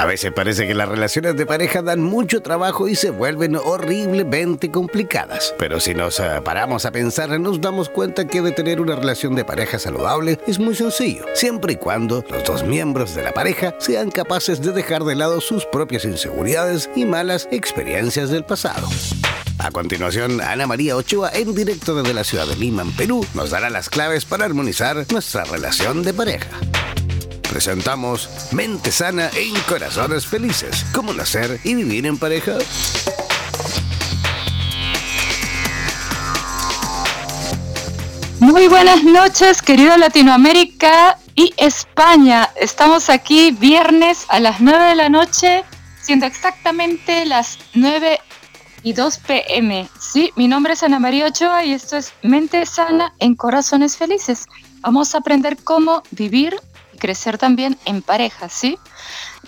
A veces parece que las relaciones de pareja dan mucho trabajo y se vuelven horriblemente complicadas. Pero si nos eh, paramos a pensar, nos damos cuenta que de tener una relación de pareja saludable es muy sencillo, siempre y cuando los dos miembros de la pareja sean capaces de dejar de lado sus propias inseguridades y malas experiencias del pasado. A continuación, Ana María Ochoa, en directo desde la ciudad de Lima, en Perú, nos dará las claves para armonizar nuestra relación de pareja. Presentamos Mente Sana en Corazones Felices. ¿Cómo nacer y vivir en pareja? Muy buenas noches, querido Latinoamérica y España. Estamos aquí viernes a las 9 de la noche, siendo exactamente las 9 y 2 pm. Sí, mi nombre es Ana María Ochoa y esto es Mente Sana en Corazones Felices. Vamos a aprender cómo vivir crecer también en pareja, ¿sí?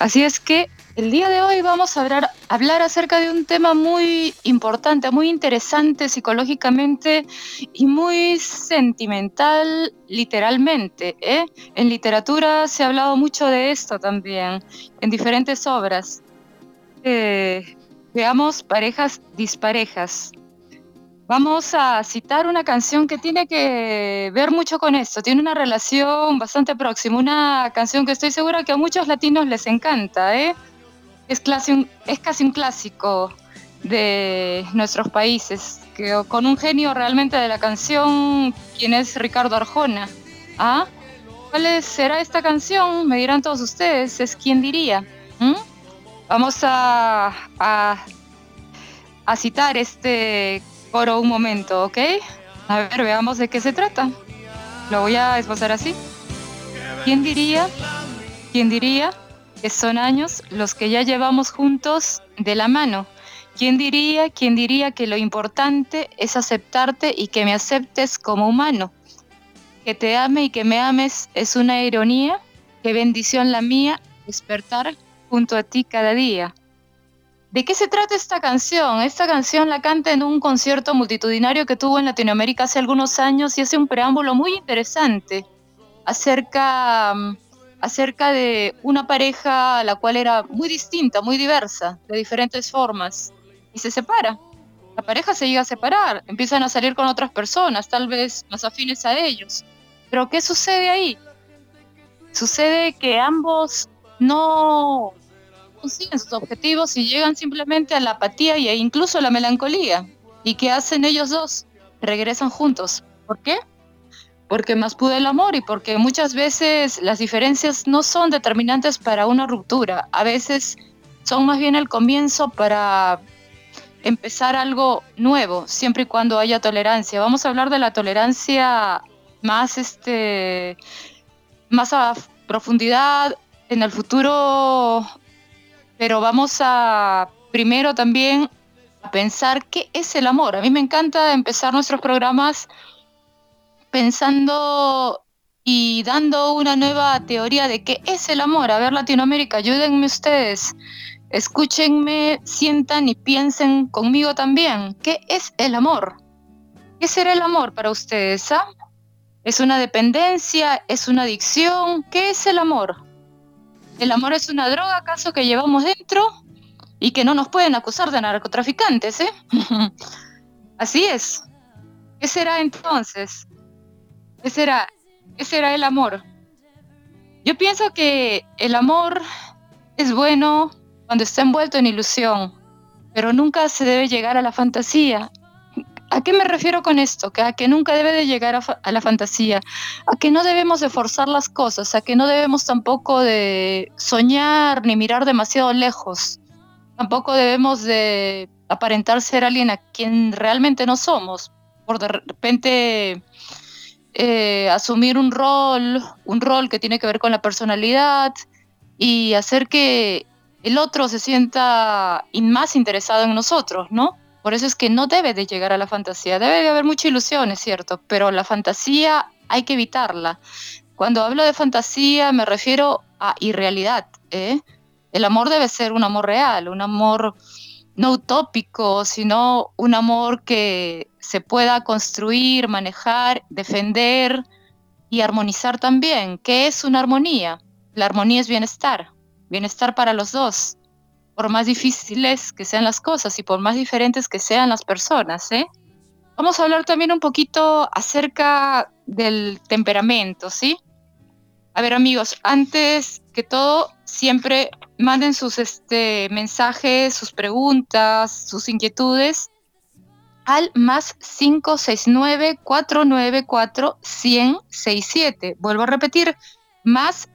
Así es que el día de hoy vamos a hablar, hablar acerca de un tema muy importante, muy interesante psicológicamente y muy sentimental literalmente. ¿eh? En literatura se ha hablado mucho de esto también, en diferentes obras. Eh, Veamos parejas disparejas. Vamos a citar una canción que tiene que ver mucho con esto, tiene una relación bastante próxima, una canción que estoy segura que a muchos latinos les encanta, ¿eh? es, casi un clásico de nuestros países, con un genio realmente de la canción, quien es Ricardo Arjona. ¿Ah? ¿Cuál será esta canción? Me dirán todos ustedes, es quien diría. ¿Mm? Vamos a, a, citar este coro un momento, ¿ok? A ver, veamos de qué se trata. Lo voy a esbozar así. ¿Quién diría, quién diría que son años los que ya llevamos juntos de la mano? ¿Quién diría, quién diría que lo importante es aceptarte y que me aceptes como humano? Que te ame y que me ames es una ironía. Qué bendición la mía despertar junto a ti cada día. ¿De qué se trata esta canción? Esta canción la canta en un concierto multitudinario que tuvo en Latinoamérica hace algunos años y hace un preámbulo muy interesante acerca, mm, acerca de una pareja la cual era muy distinta, muy diversa, de diferentes formas, y se separa. La pareja se llega a separar, empiezan a salir con otras personas, tal vez más afines a ellos. Pero ¿qué sucede ahí? Sucede que ambos no consiguen sus objetivos y llegan simplemente a la apatía e incluso a la melancolía. ¿Y qué hacen ellos dos? Regresan juntos. ¿Por qué? Porque más pudo el amor y porque muchas veces las diferencias no son determinantes para una ruptura. A veces son más bien el comienzo para empezar algo nuevo, siempre y cuando haya tolerancia. Vamos a hablar de la tolerancia más, este, más a profundidad en el futuro pero vamos a primero también a pensar qué es el amor. A mí me encanta empezar nuestros programas pensando y dando una nueva teoría de qué es el amor. A ver, Latinoamérica, ayúdenme ustedes. Escúchenme, sientan y piensen conmigo también. ¿Qué es el amor? ¿Qué será el amor para ustedes? Ah? ¿Es una dependencia? ¿Es una adicción? ¿Qué es el amor? ¿El amor es una droga acaso que llevamos dentro? Y que no nos pueden acusar de narcotraficantes, ¿eh? Así es. ¿Qué será entonces? ¿Qué será? ¿Qué será el amor? Yo pienso que el amor es bueno cuando está envuelto en ilusión, pero nunca se debe llegar a la fantasía ¿A qué me refiero con esto? Que a que nunca debe de llegar a, la fantasía, a que no debemos de forzar las cosas, a que no debemos tampoco de soñar ni mirar demasiado lejos. Tampoco debemos de aparentar ser alguien a quien realmente no somos, por de repente eh, asumir un rol, un rol que tiene que ver con la personalidad y hacer que el otro se sienta más interesado en nosotros, ¿no? Por eso es que no debe de llegar a la fantasía. Debe de haber mucha ilusión, es cierto, pero la fantasía hay que evitarla. Cuando hablo de fantasía me refiero a irrealidad. ¿eh? El amor debe ser un amor real, un amor no utópico, sino un amor que se pueda construir, manejar, defender y armonizar también. ¿Qué es una armonía? La armonía es bienestar, bienestar para los dos, por más difíciles que sean las cosas y por más diferentes que sean las personas. ¿eh? Vamos a hablar también un poquito acerca del temperamento, ¿sí? A ver amigos, antes que todo, siempre manden sus este, mensajes, sus preguntas, sus inquietudes al más 569-494-1067. Vuelvo a repetir, más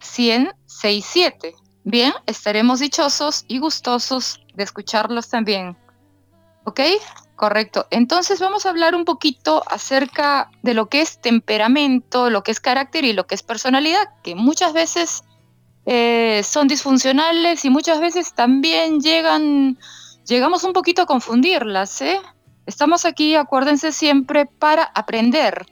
569-494-1067. Bien, estaremos dichosos y gustosos de escucharlos también. ¿Ok? Correcto. Entonces vamos a hablar un poquito acerca de lo que es temperamento, lo que es carácter y lo que es personalidad, que muchas veces eh, son disfuncionales y muchas veces también llegan, llegamos un poquito a confundirlas. ¿eh? Estamos aquí, acuérdense siempre, para aprender.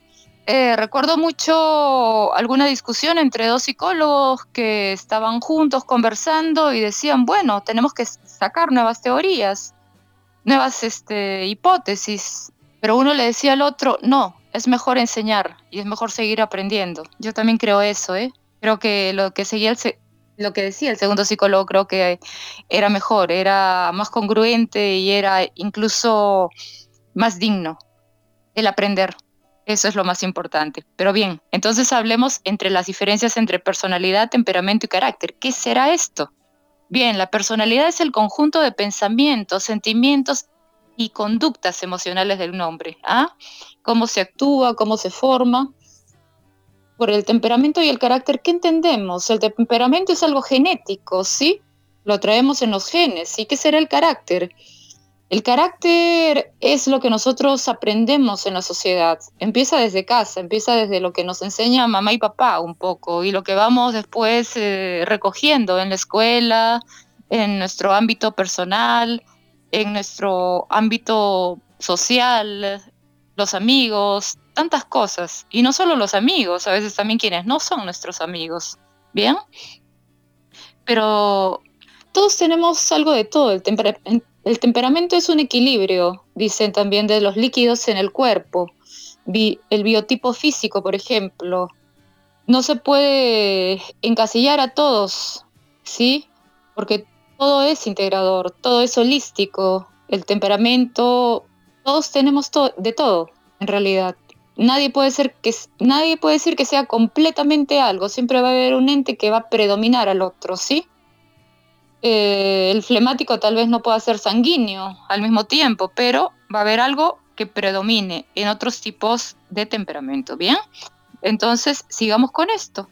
Eh, recuerdo mucho alguna discusión entre dos psicólogos que estaban juntos conversando y decían, bueno, tenemos que sacar nuevas teorías nuevas este, hipótesis, pero uno le decía al otro, no, es mejor enseñar y es mejor seguir aprendiendo. Yo también creo eso, ¿eh? Creo que lo que seguía el lo que decía el segundo psicólogo creo que era mejor, era más congruente y era incluso más digno el aprender. Eso es lo más importante. Pero bien, entonces hablemos entre las diferencias entre personalidad, temperamento y carácter. ¿Qué será esto? Bien, la personalidad es el conjunto de pensamientos, sentimientos y conductas emocionales del hombre. ¿ah? Cómo se actúa, cómo se forma. Por el temperamento y el carácter, ¿qué entendemos? El temperamento es algo genético, ¿sí? Lo traemos en los genes. ¿Y qué será el carácter? El carácter es lo que nosotros aprendemos en la sociedad. Empieza desde casa, empieza desde lo que nos enseña mamá y papá un poco y lo que vamos después eh, recogiendo en la escuela, en nuestro ámbito personal, en nuestro ámbito social, los amigos, tantas cosas. Y no solo los amigos, a veces también quienes no son nuestros amigos. ¿Bien? Pero todos tenemos algo de todo. El, el temperamento es un equilibrio, dicen también, de los líquidos en el cuerpo. el biotipo físico, por ejemplo. No se puede encasillar a todos, ¿sí? Porque todo es integrador, todo es holístico. El temperamento, todos tenemos de todo, en realidad. Nadie puede, ser que, nadie puede decir que sea completamente algo, siempre va a haber un ente que va a predominar al otro, ¿sí? Eh, el flemático tal vez no pueda ser sanguíneo al mismo tiempo, pero va a haber algo que predomine en otros tipos de temperamento, ¿bien? Entonces, sigamos con esto.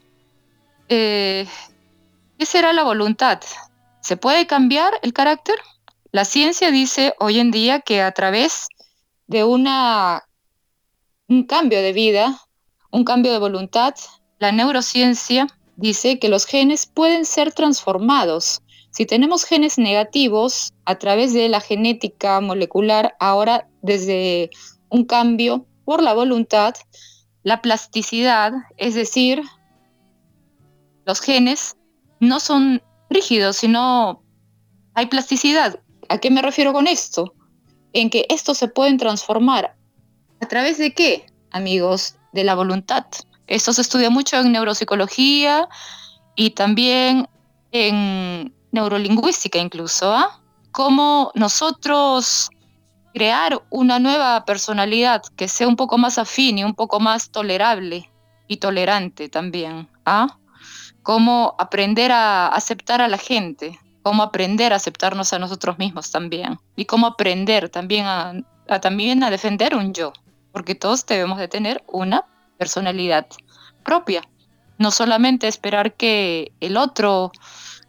Eh, ¿Qué será la voluntad? ¿Se puede cambiar el carácter? La ciencia dice hoy en día que a través de una, un cambio de vida, un cambio de voluntad, la neurociencia dice que los genes pueden ser transformados si tenemos genes negativos a través de la genética molecular, ahora desde un cambio por la voluntad, la plasticidad, es decir, los genes no son rígidos, sino hay plasticidad. ¿A qué me refiero con esto? En que estos se pueden transformar. ¿A través de qué, amigos? De la voluntad. Esto se estudia mucho en neuropsicología y también en neurolingüística incluso, ¿ah? Cómo nosotros crear una nueva personalidad que sea un poco más afín y un poco más tolerable y tolerante también, ¿ah? Cómo aprender a aceptar a la gente, cómo aprender a aceptarnos a nosotros mismos también y cómo aprender también a, a también a defender un yo, porque todos debemos de tener una personalidad propia, no solamente esperar que el otro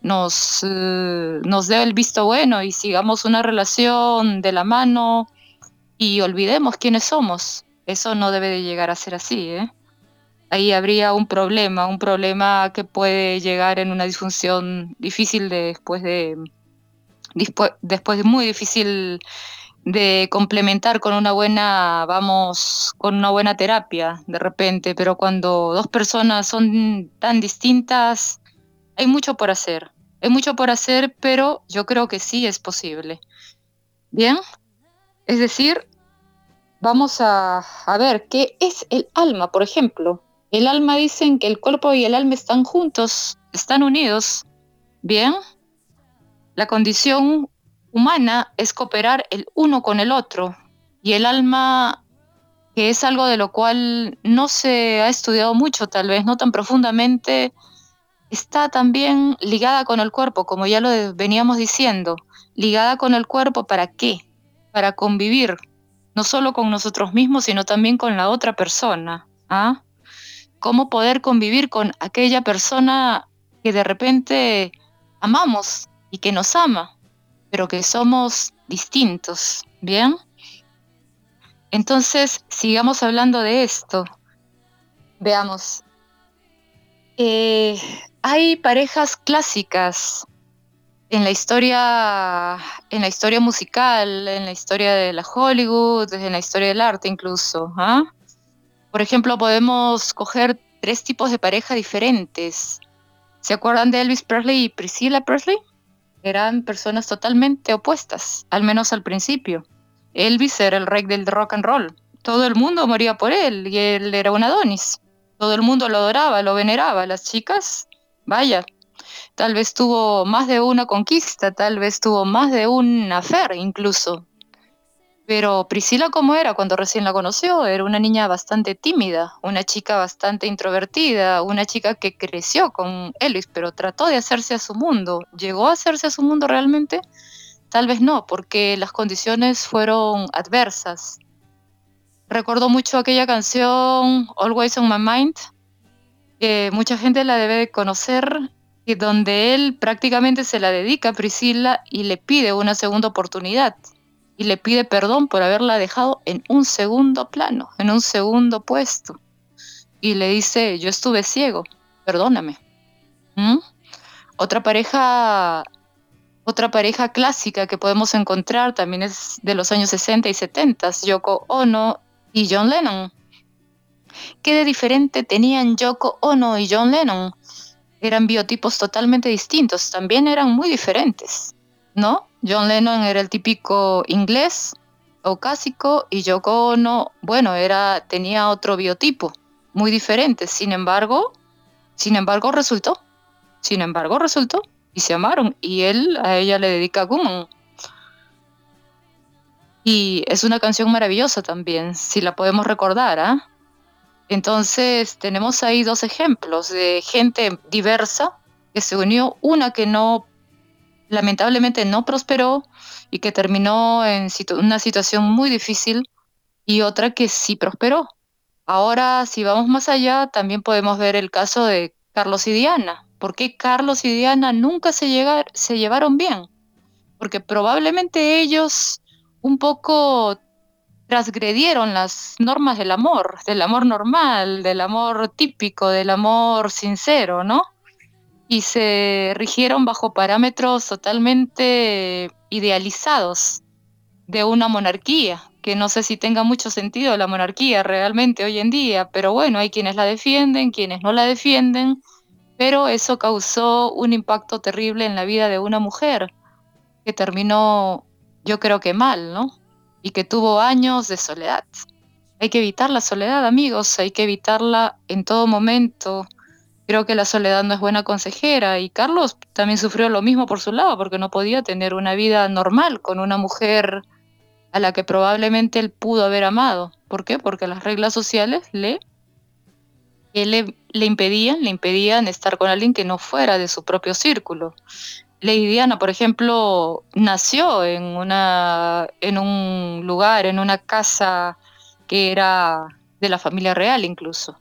nos, eh, nos dé el visto bueno y sigamos una relación de la mano y olvidemos quiénes somos. Eso no debe de llegar a ser así. ¿eh? ahí habría un problema, un problema que puede llegar en una disfunción difícil de, después de después, muy difícil de complementar con una buena, vamos, con una buena terapia de repente, pero cuando dos personas son tan distintas, hay mucho por hacer. Hay mucho por hacer, pero yo creo que sí es posible. Bien, es decir, vamos a, ver qué es el alma, por ejemplo. El alma dicen que el cuerpo y el alma están juntos, están unidos. Bien, la condición humana es cooperar el uno con el otro y el alma, que es algo de lo cual no se ha estudiado mucho, tal vez no tan profundamente, está también ligada con el cuerpo, como ya lo veníamos diciendo, ligada con el cuerpo para qué? Para convivir, no solo con nosotros mismos, sino también con la otra persona. ¿ah? ¿Cómo poder convivir con aquella persona que de repente amamos, y que nos ama, pero que somos distintos, ¿bien? Entonces, sigamos hablando de esto. Veamos. Eh, hay parejas clásicas en la historia, en la historia musical, en la historia de la Hollywood, en la historia del arte incluso. ¿ah? Por ejemplo, podemos coger tres tipos de pareja diferentes. ¿Se acuerdan de Elvis Presley y Priscilla Presley? eran personas totalmente opuestas, al menos al principio. Elvis era el rey del rock and roll. Todo el mundo moría por él y él era un Adonis. Todo el mundo lo adoraba, lo veneraba. Las chicas, vaya, tal vez tuvo más de una conquista, tal vez tuvo más de un affair incluso. Pero Priscila, ¿cómo era cuando recién la conoció? Era una niña bastante tímida, una chica bastante introvertida, una chica que creció con Elvis, pero trató de hacerse a su mundo. ¿Llegó a hacerse a su mundo realmente? Tal vez no, porque las condiciones fueron adversas. Recuerdo mucho aquella canción Always on My Mind, que mucha gente la debe de conocer, y donde él prácticamente se la dedica a Priscila y le pide una segunda oportunidad y le pide perdón por haberla dejado en un segundo plano, en un segundo puesto. Y le dice, yo estuve ciego, perdóname. ¿Mm? Otra pareja, otra pareja clásica que podemos encontrar también es de los años 60 y 70, Yoko Ono y John Lennon. ¿Qué de diferente tenían Yoko Ono y John Lennon? Eran biotipos totalmente distintos, también eran muy diferentes, ¿no? John Lennon era el típico inglés caucásico y Yoko Ono, bueno, era, tenía otro biotipo muy diferente. Sin embargo, sin embargo resultó. Sin embargo resultó y se amaron y él a ella le dedica Woman. Y es una canción maravillosa también, si la podemos recordar. ¿ah? Entonces tenemos ahí dos ejemplos de gente diversa que se unió, una que no lamentablemente no prosperó y que terminó en una situación muy difícil y otra que sí prosperó. Ahora, si vamos más allá, también podemos ver el caso de Carlos y Diana. ¿Por qué Carlos y Diana nunca se, se llevaron bien? Porque probablemente ellos un poco transgredieron las normas del amor, del amor normal, del amor típico, del amor sincero, ¿no? y se rigieron bajo parámetros totalmente idealizados de una monarquía, que no sé si tenga mucho sentido la monarquía realmente hoy en día, pero bueno, hay quienes la defienden, quienes no la defienden, pero eso causó un impacto terrible en la vida de una mujer que terminó, yo creo que mal, ¿no? Y que tuvo años de soledad. Hay que evitar la soledad, amigos, hay que evitarla en todo momento Creo que la soledad no es buena consejera y Carlos también sufrió lo mismo por su lado porque no podía tener una vida normal con una mujer a la que probablemente él pudo haber amado. ¿Por qué? Porque las reglas sociales le, le, impedían, le impedían estar con alguien que no fuera de su propio círculo. Lady Diana, por ejemplo, nació en, una, en un lugar, en una casa que era de la familia real incluso.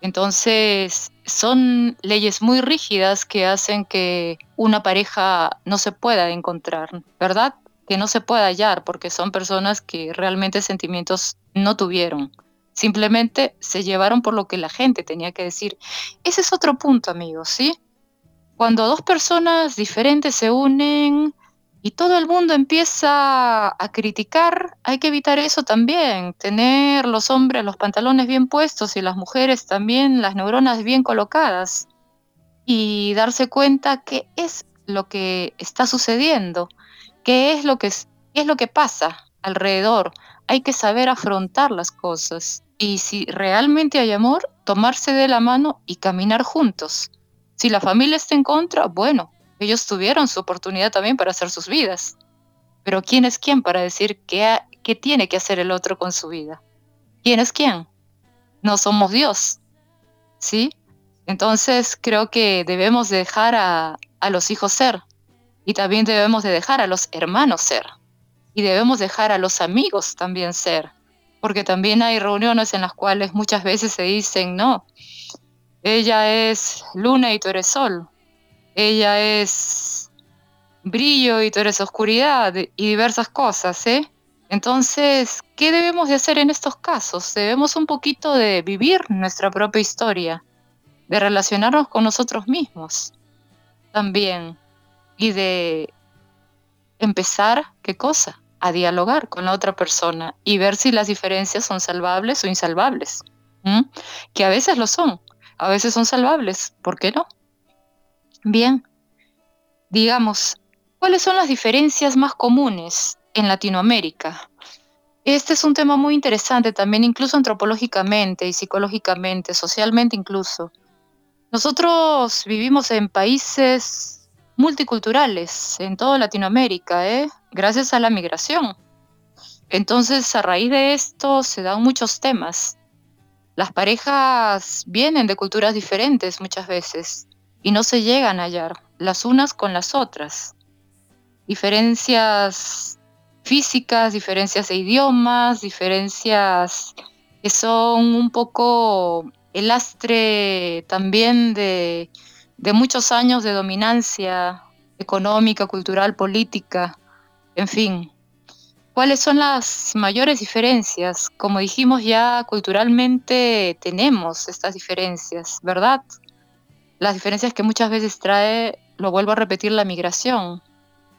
Entonces, son leyes muy rígidas que hacen que una pareja no se pueda encontrar, ¿verdad? Que no se pueda hallar porque son personas que realmente sentimientos no tuvieron. Simplemente se llevaron por lo que la gente tenía que decir. Ese es otro punto, amigos, ¿sí? Cuando dos personas diferentes se unen y todo el mundo empieza a criticar, hay que evitar eso también, tener los hombres los pantalones bien puestos y las mujeres también las neuronas bien colocadas y darse cuenta qué es lo que está sucediendo, qué es lo que, qué es lo que pasa alrededor. Hay que saber afrontar las cosas y si realmente hay amor, tomarse de la mano y caminar juntos. Si la familia está en contra, bueno, ellos tuvieron su oportunidad también para hacer sus vidas. Pero ¿quién es quién para decir qué, tiene que hacer el otro con su vida? ¿Quién es quién? No somos Dios. ¿Sí? Entonces creo que debemos dejar a, a los hijos ser. Y también debemos de dejar a los hermanos ser. Y debemos dejar a los amigos también ser. Porque también hay reuniones en las cuales muchas veces se dicen, no, ella es luna y tú eres sol ella es brillo y tú eres oscuridad y diversas cosas, ¿eh? Entonces, ¿qué debemos de hacer en estos casos? Debemos un poquito de vivir nuestra propia historia, de relacionarnos con nosotros mismos también y de empezar, ¿qué cosa? A dialogar con la otra persona y ver si las diferencias son salvables o insalvables. Que a veces lo son, a veces son salvables, ¿por qué no? Bien, digamos, ¿cuáles son las diferencias más comunes en Latinoamérica? Este es un tema muy interesante también, incluso antropológicamente y psicológicamente, socialmente incluso. Nosotros vivimos en países multiculturales en toda Latinoamérica, ¿eh? gracias a la migración. Entonces, a raíz de esto se dan muchos temas. Las parejas vienen de culturas diferentes muchas veces y no se llegan a hallar las unas con las otras. Diferencias físicas, diferencias de idiomas, diferencias que son un poco el lastre también de, de muchos años de dominancia económica, cultural, política, en fin. ¿Cuáles son las mayores diferencias? Como dijimos ya, culturalmente tenemos estas diferencias, ¿verdad? las diferencias que muchas veces trae, lo vuelvo a repetir, la migración.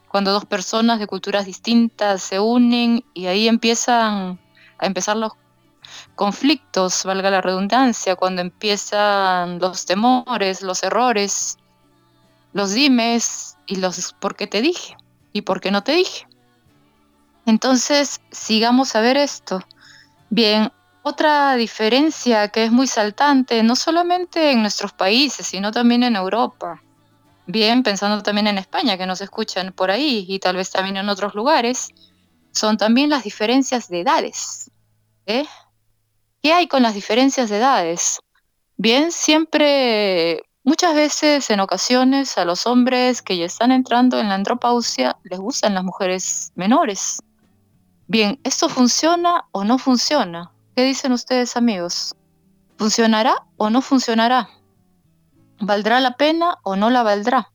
Cuando dos personas de culturas distintas se unen y ahí empiezan a empezar los conflictos, valga la redundancia, cuando empiezan los temores, los errores, los dimes y los por qué te dije y por qué no te dije. Entonces, sigamos a ver esto. Bien, otra diferencia que es muy saltante, no solamente en nuestros países, sino también en Europa. Bien, pensando también en España, que nos escuchan por ahí, y tal vez también en otros lugares, son también las diferencias de edades. ¿eh? ¿Qué hay con las diferencias de edades? Bien, siempre, muchas veces, en ocasiones, a los hombres que ya están entrando en la andropausia les gustan las mujeres menores. Bien, ¿esto funciona o no funciona? ¿Qué dicen ustedes amigos? ¿Funcionará o no funcionará? ¿Valdrá la pena o no la valdrá?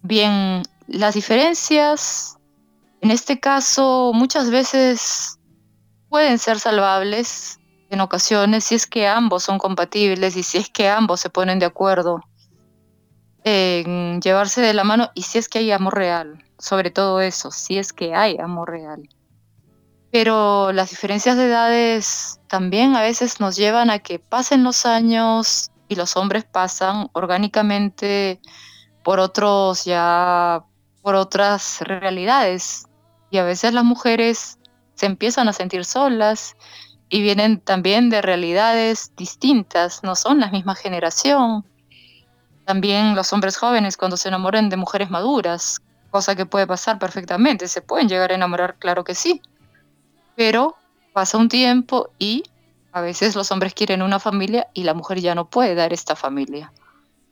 Bien, las diferencias, en este caso, muchas veces pueden ser salvables en ocasiones si es que ambos son compatibles y si es que ambos se ponen de acuerdo en llevarse de la mano y si es que hay amor real, sobre todo eso, si es que hay amor real. Pero las diferencias de edades también a veces nos llevan a que pasen los años y los hombres pasan orgánicamente por otros ya por otras realidades y a veces las mujeres se empiezan a sentir solas y vienen también de realidades distintas, no son la misma generación. También los hombres jóvenes cuando se enamoran de mujeres maduras, cosa que puede pasar perfectamente, se pueden llegar a enamorar, claro que sí pero pasa un tiempo y a veces los hombres quieren una familia y la mujer ya no puede dar esta familia.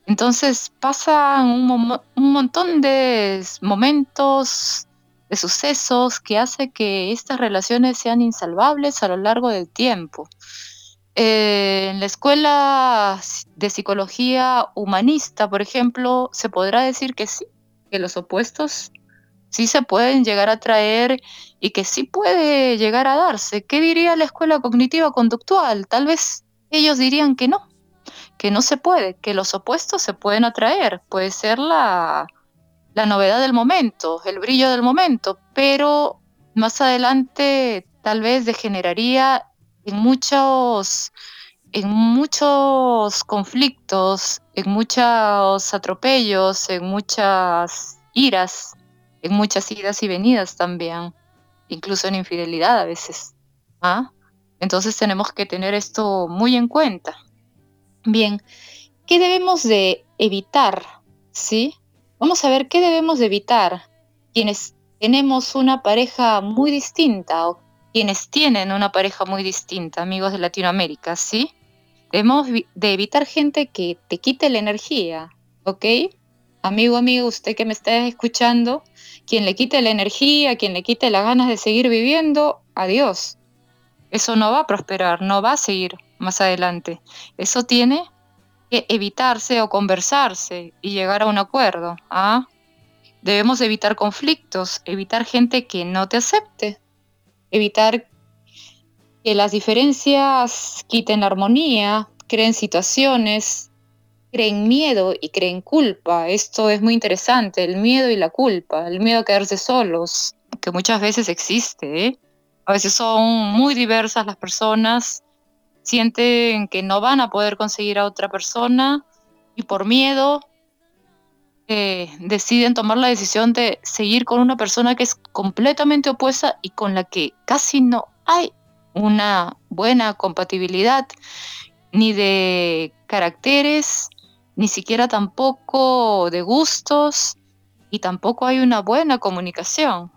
Entonces pasan un, montón de momentos, de sucesos que hace que estas relaciones sean insalvables a lo largo del tiempo. Eh, en la escuela de psicología humanista, por ejemplo, se podrá decir que sí, que los opuestos sí se pueden llegar a traer y que sí puede llegar a darse. ¿Qué diría la escuela cognitiva conductual? Tal vez ellos dirían que no, que no se puede, que los opuestos se pueden atraer, puede ser la, la novedad del momento, el brillo del momento, pero más adelante tal vez degeneraría en muchos en muchos conflictos, en muchos atropellos, en muchas iras, en muchas idas y venidas también, incluso en infidelidad a veces. ¿ah? Entonces tenemos que tener esto muy en cuenta. Bien, ¿qué debemos de evitar? ¿Sí? Vamos a ver qué debemos de evitar quienes tenemos una pareja muy distinta o quienes tienen una pareja muy distinta, amigos de Latinoamérica, ¿sí? Debemos de evitar gente que te quite la energía, ¿ok? Amigo, amigo, usted que me está escuchando, quien le quite la energía, quien le quite las ganas de seguir viviendo, adiós. Eso no va a prosperar, no va a seguir más adelante. Eso tiene que evitarse o conversarse y llegar a un acuerdo. ¿ah? Debemos evitar conflictos, evitar gente que no te acepte, evitar que las diferencias quiten la armonía, creen situaciones, creen miedo y creen culpa. Esto es muy interesante, el miedo y la culpa, el miedo a quedarse solos, que muchas veces existe. ¿eh? A veces son muy diversas las personas, sienten que no van a poder conseguir a otra persona y por miedo eh, deciden tomar la decisión de seguir con una persona que es completamente opuesta y con la que casi no hay una buena compatibilidad ni de caracteres, ni siquiera tampoco de gustos y tampoco hay una buena comunicación.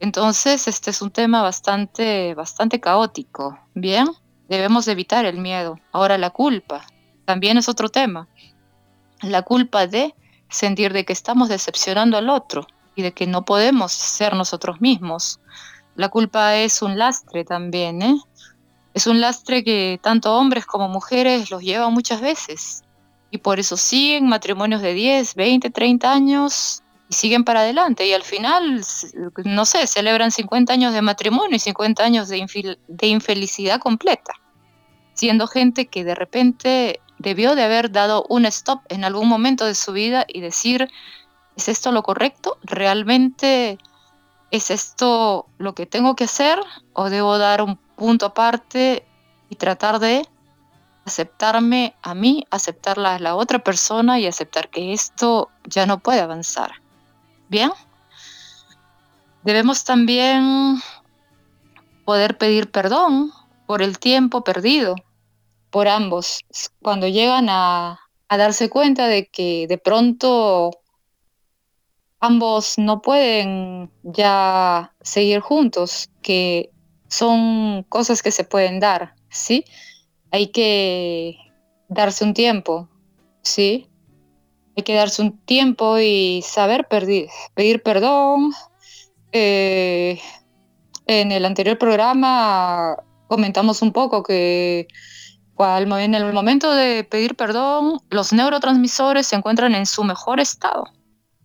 Entonces, este es un tema bastante bastante caótico. Bien, debemos evitar el miedo. Ahora la culpa también es otro tema. La culpa de sentir de que estamos decepcionando al otro y de que no podemos ser nosotros mismos. La culpa es un lastre también, ¿eh? Es un lastre que tanto hombres como mujeres los llevan muchas veces. Y por eso siguen matrimonios de 10, 20, 30 años y siguen para adelante. Y al final, no sé, celebran 50 años de matrimonio y 50 años de, de infelicidad completa. Siendo gente que de repente debió de haber dado un stop en algún momento de su vida y decir, ¿es esto lo correcto? ¿Realmente ¿es esto lo que tengo que hacer o debo dar un punto aparte y tratar de aceptarme a mí, aceptar a la otra persona y aceptar que esto ya no puede avanzar? Bien. Debemos también poder pedir perdón por el tiempo perdido por ambos. Cuando llegan a, a darse cuenta de que de pronto ambos no pueden ya seguir juntos, que son cosas que se pueden dar, ¿sí? Hay que darse un tiempo, ¿sí? Hay que darse un tiempo y saber pedir, perdón. Eh, en el anterior programa comentamos un poco que en el momento de pedir perdón, los neurotransmisores se encuentran en su mejor estado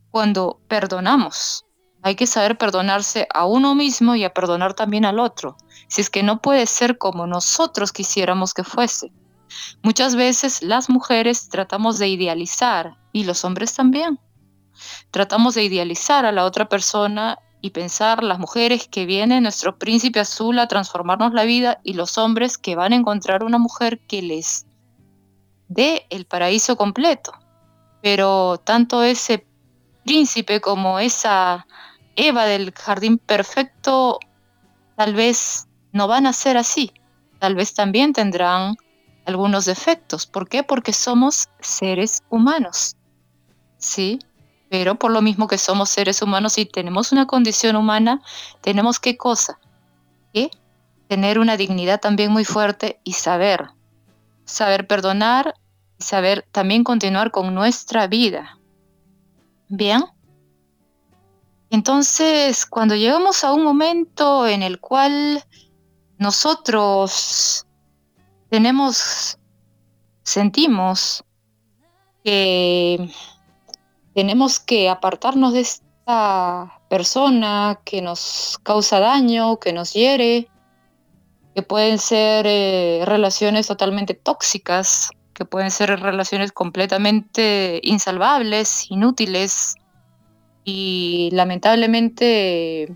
cuando perdonamos. Hay que saber perdonarse a uno mismo y a perdonar también al otro, si es que no puede ser como nosotros quisiéramos que fuese. Muchas veces las mujeres tratamos de idealizar, y los hombres también. Tratamos de idealizar a la otra persona y pensar las mujeres que viene nuestro príncipe azul a transformarnos la vida y los hombres que van a encontrar una mujer que les dé el paraíso completo. Pero tanto ese príncipe como esa Eva del jardín perfecto tal vez no van a ser así. Tal vez también tendrán algunos defectos. ¿Por qué? Porque somos seres humanos. ¿Sí? Pero por lo mismo que somos seres humanos y tenemos una condición humana, tenemos qué cosa? ¿Qué? Tener una dignidad también muy fuerte y saber. Saber perdonar y saber también continuar con nuestra vida. Bien. Entonces, cuando llegamos a un momento en el cual nosotros tenemos, sentimos que tenemos que apartarnos de esta persona que nos causa daño, que nos hiere, que pueden ser eh, relaciones totalmente tóxicas, que pueden ser relaciones completamente insalvables, inútiles y lamentablemente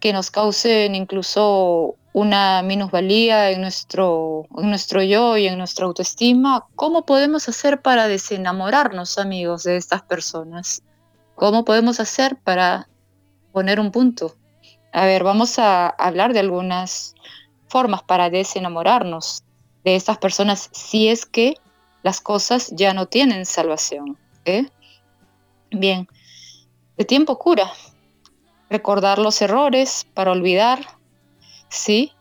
que nos causen incluso una minusvalía en nuestro, en nuestro yo y en nuestra autoestima, ¿cómo podemos hacer para desenamorarnos, amigos, de estas personas? ¿Cómo podemos hacer para poner un punto? A ver, vamos a hablar de algunas formas para desenamorarnos de estas personas si es que las cosas ya no tienen salvación. ¿eh? Bien, el tiempo cura, recordar los errores para olvidar, ¿sí?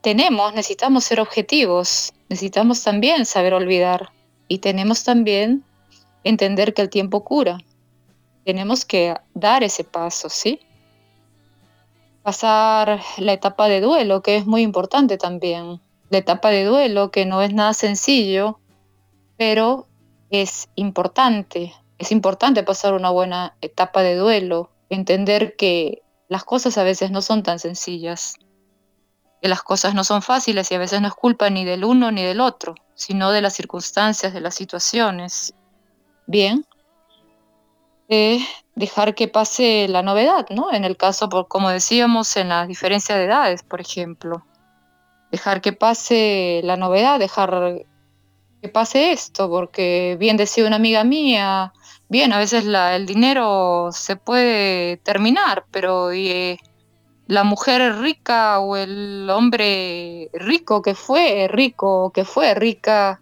Tenemos, necesitamos ser objetivos, necesitamos también saber olvidar y tenemos también entender que el tiempo cura. Tenemos que dar ese paso, ¿sí? Pasar la etapa de duelo, que es muy importante también. La etapa de duelo, que no es nada sencillo, pero es importante. Es importante pasar una buena etapa de duelo, entender que las cosas a veces no son tan sencillas, que las cosas no son fáciles y a veces no es culpa ni del uno ni del otro, sino de las circunstancias, de las situaciones. Bien, eh, dejar que pase la novedad, ¿no? En el caso, por, como decíamos, en la diferencia de edades, por ejemplo. Dejar que pase la novedad, dejar que pase esto, porque bien decía una amiga mía, bien, a veces el dinero se puede terminar, pero eh, la mujer rica o el hombre rico que fue rico que fue rica,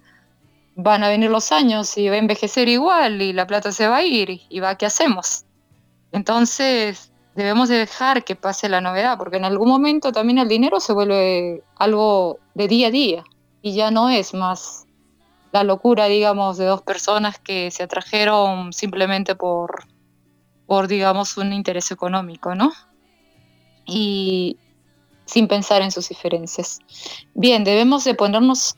van a venir los años y va a envejecer igual y la plata se va a ir y va, ¿qué hacemos? Entonces debemos dejar que pase la novedad, porque en algún momento también el dinero se vuelve algo de día a día y ya no es más la locura, digamos, de dos personas que se atrajeron simplemente por, por digamos, un interés económico, ¿no? Y sin pensar en sus diferencias. Bien, debemos de ponernos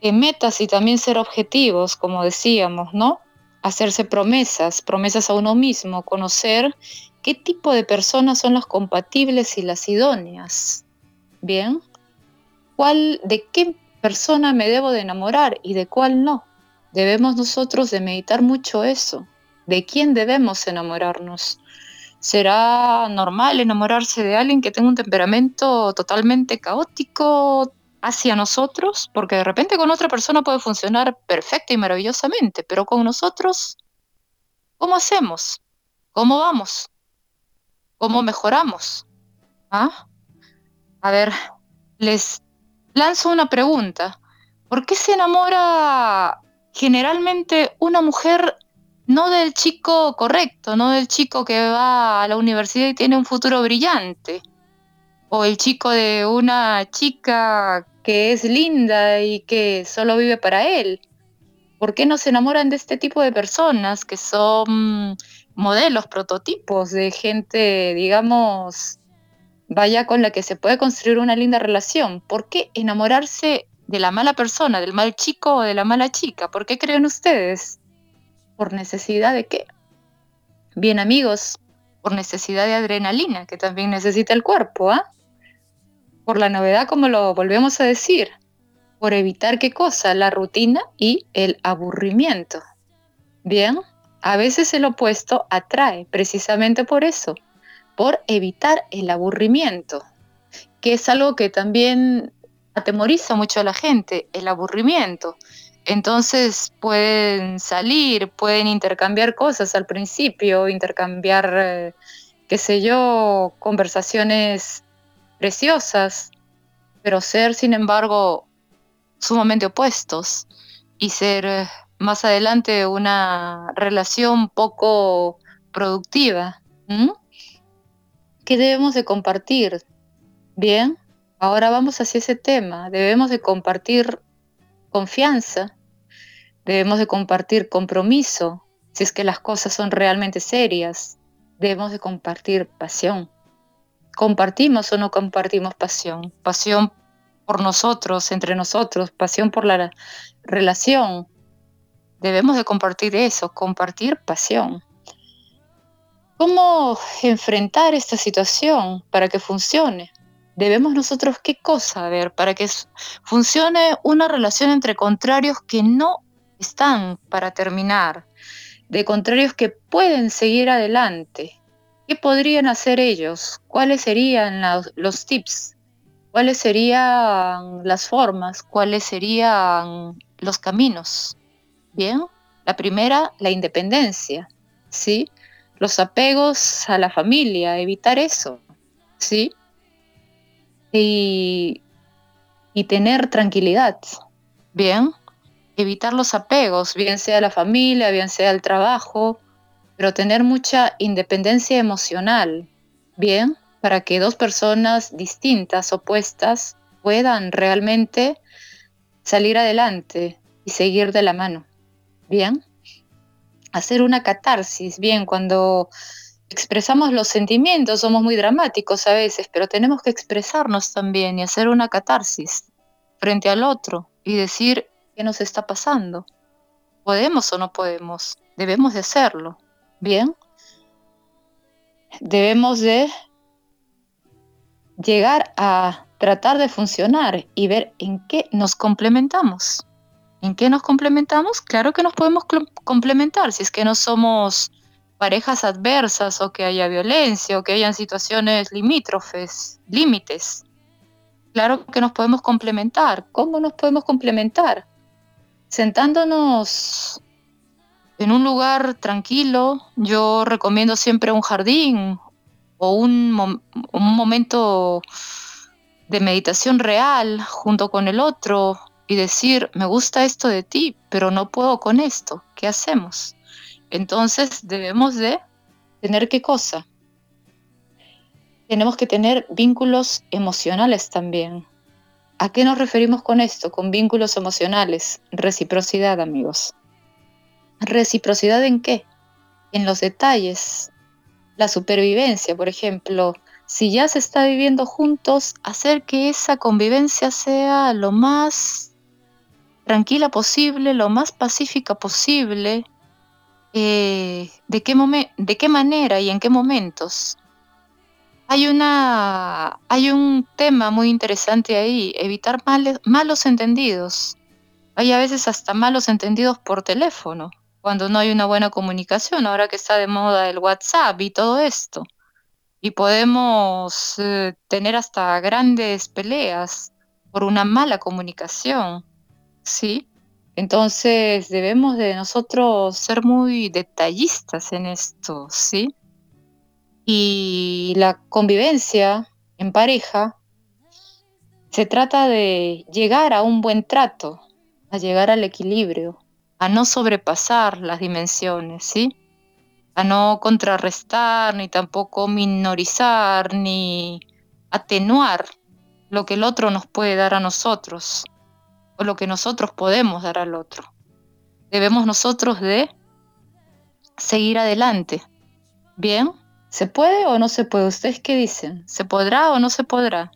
en metas y también ser objetivos, como decíamos, ¿no? Hacerse promesas, promesas a uno mismo, conocer qué tipo de personas son las compatibles y las idóneas. Bien, ¿cuál, de qué persona me debo de enamorar y de cuál no. Debemos nosotros de meditar mucho eso, de quién debemos enamorarnos. ¿Será normal enamorarse de alguien que tenga un temperamento totalmente caótico hacia nosotros? Porque de repente con otra persona puede funcionar perfecta y maravillosamente, pero con nosotros, ¿cómo hacemos? ¿Cómo vamos? ¿Cómo mejoramos? ¿Ah? A ver, les lanzo una pregunta. ¿Por qué se enamora generalmente una mujer no del chico correcto, no del chico que va a la universidad y tiene un futuro brillante? O el chico de una chica que es linda y que solo vive para él. ¿Por qué no se enamoran de este tipo de personas que son modelos, prototipos de gente, digamos, vaya con la que se puede construir una linda relación. ¿Por qué enamorarse de la mala persona, del mal chico o de la mala chica? ¿Por qué creen ustedes? ¿Por necesidad de qué? Bien amigos, por necesidad de adrenalina, que también necesita el cuerpo, ¿ah? Por la novedad, como lo volvemos a decir, por evitar qué cosa, la rutina y el aburrimiento. Bien, a veces el opuesto atrae precisamente por eso, por evitar el aburrimiento, que es algo que también atemoriza mucho a la gente, el aburrimiento. Entonces pueden salir, pueden intercambiar cosas al principio, intercambiar, eh, qué sé yo, conversaciones preciosas, pero ser, sin embargo, sumamente opuestos y ser eh, más adelante una relación poco productiva. ¿Qué debemos de compartir? Bien, ahora vamos hacia ese tema. Debemos de compartir confianza, debemos de compartir compromiso, si es que las cosas son realmente serias. Debemos de compartir pasión. ¿Compartimos o no compartimos pasión? Pasión por nosotros, entre nosotros, pasión por la relación. Debemos de compartir eso, compartir pasión. ¿Cómo enfrentar esta situación para que funcione? Debemos nosotros qué cosa ver para que funcione una relación entre contrarios que no están para terminar, de contrarios que pueden seguir adelante. ¿Qué podrían hacer ellos? ¿Cuáles serían los tips? ¿Cuáles serían las formas? ¿Cuáles serían los caminos? Bien, la primera, la independencia, ¿sí? Los apegos a la familia, evitar eso, ¿sí? Y, y tener tranquilidad, ¿bien? Evitar los apegos, bien sea a la familia, bien sea al trabajo, pero tener mucha independencia emocional, ¿bien? Para que dos personas distintas, opuestas, puedan realmente salir adelante y seguir de la mano. Bien. Hacer una catarsis. Bien, cuando expresamos los sentimientos somos muy dramáticos a veces, pero tenemos que expresarnos también y hacer una catarsis frente al otro y decir qué nos está pasando. ¿Podemos o no podemos? Debemos de hacerlo. Bien. Debemos de llegar a tratar de funcionar y ver en qué nos complementamos. ¿En qué nos complementamos? Claro que nos podemos complementar si es que no somos parejas adversas o que haya violencia o que hayan situaciones limítrofes, límites. Claro que nos podemos complementar. ¿Cómo nos podemos complementar? Sentándonos en un lugar tranquilo. Yo recomiendo siempre un jardín o un, un momento de meditación real junto con el otro y decir, me gusta esto de ti, pero no puedo con esto, ¿qué hacemos? Entonces debemos de tener qué cosa? Tenemos que tener vínculos emocionales también. ¿A qué nos referimos con esto? Con vínculos emocionales. Reciprocidad, amigos. ¿Reciprocidad en qué? En los detalles. La supervivencia, por ejemplo, si ya se está viviendo juntos, hacer que esa convivencia sea lo más tranquila posible, lo más pacífica posible. Eh, ¿de, qué ¿De qué manera y en qué momentos? Hay, una, hay un tema muy interesante ahí, evitar malos entendidos. Hay a veces hasta malos entendidos por teléfono, cuando no hay una buena comunicación, ahora que está de moda el WhatsApp y todo esto y podemos eh, tener hasta grandes peleas por una mala comunicación, ¿sí? Entonces debemos de nosotros ser muy detallistas en esto, ¿sí? Y la convivencia en pareja se trata de llegar a un buen trato, a llegar al equilibrio, a no sobrepasar las dimensiones, ¿sí? a no contrarrestar, ni tampoco minorizar, ni atenuar lo que el otro nos puede dar a nosotros o lo que nosotros podemos dar al otro. Debemos nosotros de seguir adelante. ¿Bien? ¿Se puede o no se puede? ¿Ustedes qué dicen? ¿Se podrá o no se podrá?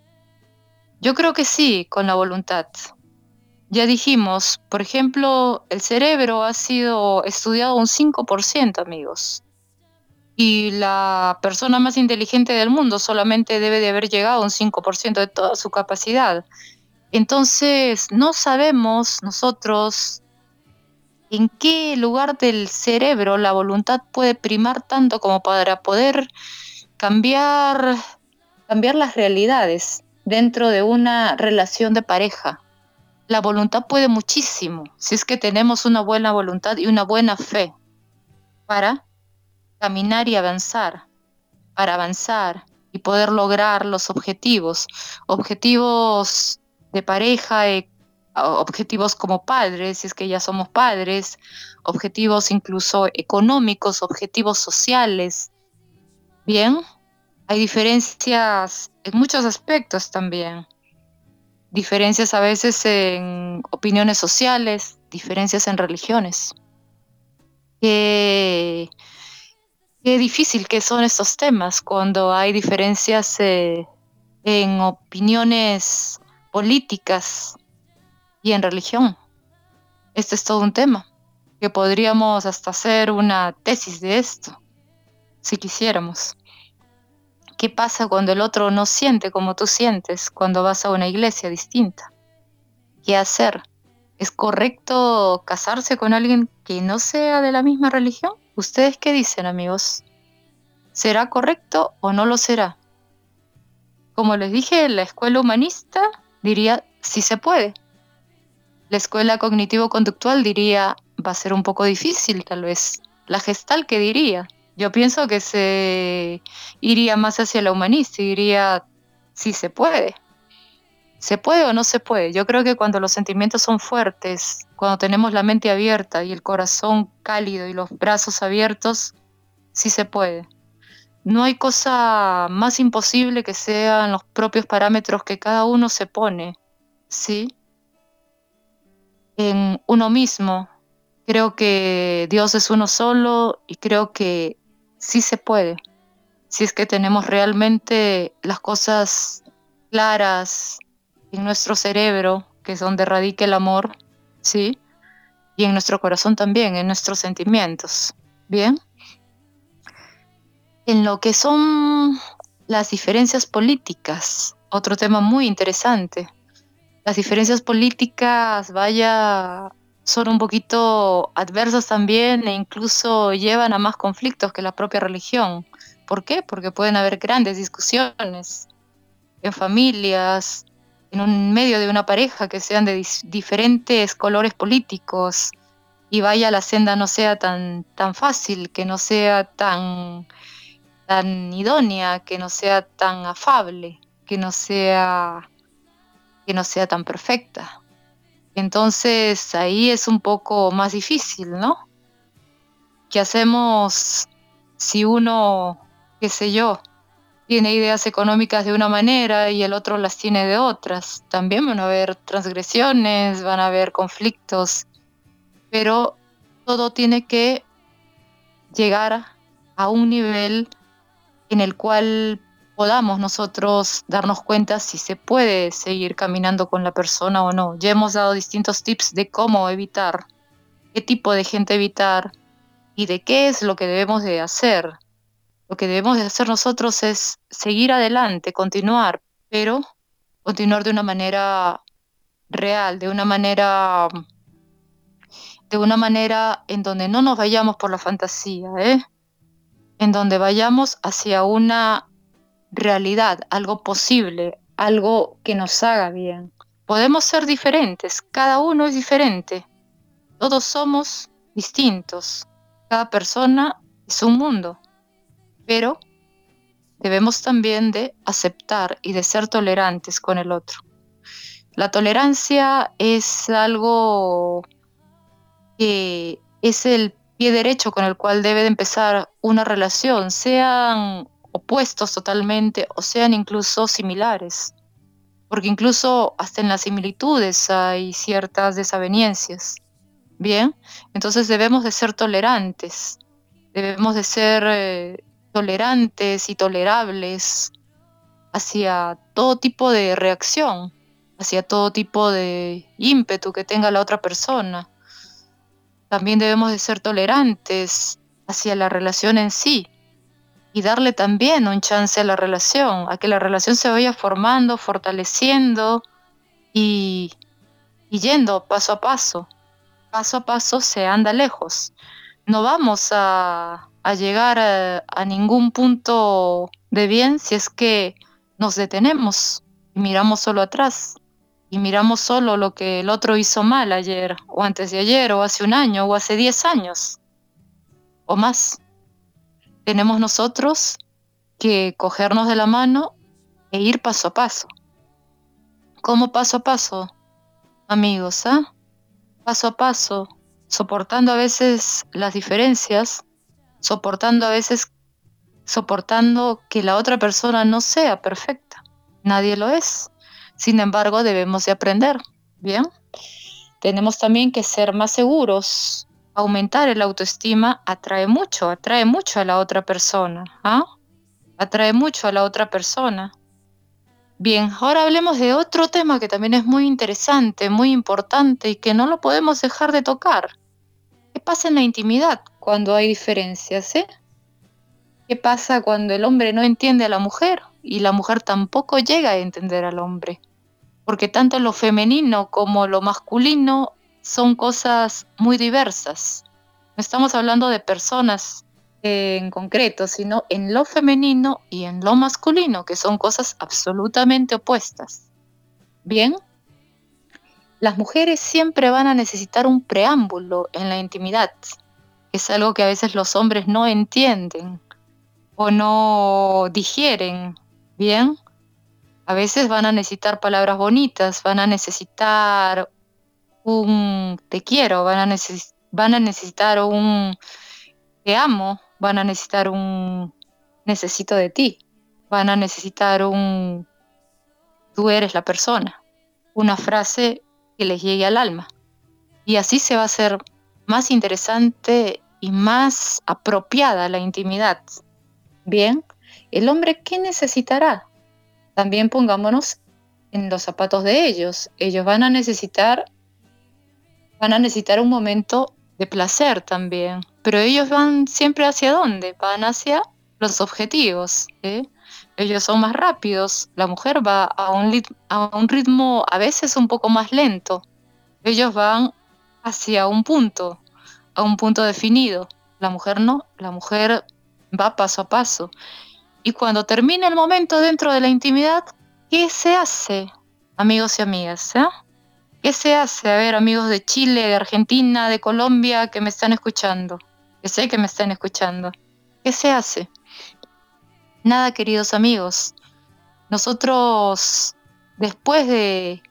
Yo creo que sí, con la voluntad. Ya dijimos, por ejemplo, el cerebro ha sido estudiado un 5%, amigos y la persona más inteligente del mundo solamente debe de haber llegado a un 5% de toda su capacidad. Entonces, no sabemos nosotros en qué lugar del cerebro la voluntad puede primar tanto como para poder cambiar, cambiar las realidades dentro de una relación de pareja. La voluntad puede muchísimo si es que tenemos una buena voluntad y una buena fe para caminar y avanzar, para avanzar y poder lograr los objetivos, objetivos de pareja, eh, objetivos como padres, si es que ya somos padres, objetivos incluso económicos, objetivos sociales. Bien, hay diferencias en muchos aspectos también. Diferencias a veces en opiniones sociales, diferencias en religiones. Que Qué difícil que son estos temas cuando hay diferencias eh, en opiniones políticas y en religión. Este es todo un tema, que podríamos hasta hacer una tesis de esto. si quisiéramos. ¿Qué pasa cuando el otro no siente como tú sientes cuando vas a una iglesia distinta? ¿Qué hacer? ¿Es correcto casarse con alguien que no sea de la misma religión? ¿Ustedes qué dicen, amigos? ¿Será correcto o no lo será? Como les dije, la escuela humanista diría si se puede. La escuela cognitivo-conductual diría va a ser un poco difícil tal vez. La gestal, ¿qué diría? Yo pienso que se iría más hacia la humanista diría si se puede. ¿Se puede o no se puede? Yo creo que cuando los sentimientos son fuertes, cuando tenemos la mente abierta y el corazón cálido y los brazos abiertos, sí se puede. No hay cosa más imposible que sean los propios parámetros que cada uno se pone, ¿sí? En uno mismo. Creo que Dios es uno solo y creo que sí se puede. Si es que tenemos realmente las cosas claras en nuestro cerebro, que es donde radica el amor, ¿sí? Y en nuestro corazón también, en nuestros sentimientos. ¿Bien? En lo que son las diferencias políticas, otro tema muy interesante. Las diferencias políticas, vaya, son un poquito adversas también e incluso llevan a más conflictos que la propia religión. ¿Por qué? Porque pueden haber grandes discusiones en familias, en un medio de una pareja que sean de diferentes colores políticos y vaya la senda no sea tan, tan fácil, que no sea tan tan idónea, que no sea tan afable, que no sea que no sea tan perfecta. Entonces ahí es un poco más difícil, ¿no? ¿Qué hacemos si uno, qué sé yo, tiene ideas económicas de una manera y el otro las tiene de otras? También van a haber transgresiones, van a haber conflictos, pero todo tiene que llegar a un nivel en el cual podamos nosotros darnos cuenta si se puede seguir caminando con la persona o no. Ya hemos dado distintos tips de cómo evitar, qué tipo de gente evitar y de qué es lo que debemos de hacer. Lo que debemos de hacer nosotros es seguir adelante, continuar, pero continuar de una manera real, de una manera de una manera en donde no nos vayamos por la fantasía, ¿eh? En donde vayamos hacia una realidad, algo posible, algo que nos haga bien. Podemos ser diferentes, cada uno es diferente, todos somos distintos, cada persona es un mundo, pero debemos también de aceptar y de ser tolerantes con el otro. La tolerancia es algo que es el derecho con el cual debe de empezar una relación, sean opuestos totalmente o sean incluso similares, porque incluso hasta en las similitudes hay ciertas desavenencias. Bien, entonces debemos de ser tolerantes, debemos de ser eh, tolerantes y tolerables hacia todo tipo de reacción, hacia todo tipo de ímpetu que tenga la otra persona también debemos de ser tolerantes hacia la relación en sí y darle también un chance a la relación, a que la relación se vaya formando, fortaleciendo y, yendo paso a paso. Paso a paso se anda lejos. No vamos a, llegar a ningún punto de bien si es que nos detenemos y miramos solo atrás y miramos solo lo que el otro hizo mal ayer, o antes de ayer, o hace un año, o hace diez años, o más. Tenemos nosotros que cogernos de la mano e ir paso a paso. ¿Cómo paso a paso, amigos? ¿ah? Paso a paso, soportando a veces las diferencias, soportando a veces, soportando que la otra persona no sea perfecta. Nadie lo es. Sin embargo, debemos de aprender, ¿bien? Tenemos también que ser más seguros. Aumentar el autoestima atrae mucho, atrae mucho a la otra persona, ¿ah? Atrae mucho a la otra persona. Bien, ahora hablemos de otro tema que también es muy interesante, muy importante y que no lo podemos dejar de tocar. ¿Qué pasa en la intimidad cuando hay diferencias? Eh? ¿Qué pasa cuando el hombre no entiende a la mujer y la mujer tampoco llega a entender al hombre? Porque tanto lo femenino como lo masculino son cosas muy diversas. No estamos hablando de personas en concreto, sino en lo femenino y en lo masculino, que son cosas absolutamente opuestas. Bien, las mujeres siempre van a necesitar un preámbulo en la intimidad. Es algo que a veces los hombres no entienden o no digieren. Bien, a veces van a necesitar palabras bonitas, van a necesitar un te quiero, van a, van a necesitar un te amo, van a necesitar un necesito de ti, van a necesitar un tú eres la persona, una frase que les llegue al alma. Y así se va a hacer más interesante y más apropiada la intimidad. Bien, el hombre, ¿qué necesitará? También pongámonos en los zapatos de ellos. Ellos van a necesitar, van a necesitar un momento de placer también, pero ellos van siempre hacia dónde? Van hacia los objetivos. Ellos son más rápidos, la mujer va a un ritmo a veces un poco más lento. Ellos van hacia un punto, a un punto definido. La mujer no, la mujer va paso a paso. Y cuando termina el momento dentro de la intimidad, ¿qué se hace, amigos y amigas? ¿eh? ¿Qué se hace? A ver, amigos de Chile, de Argentina, de Colombia, que me están escuchando que sé que me están escuchando. ¿Qué se hace? Nada, queridos amigos. Nosotros, después de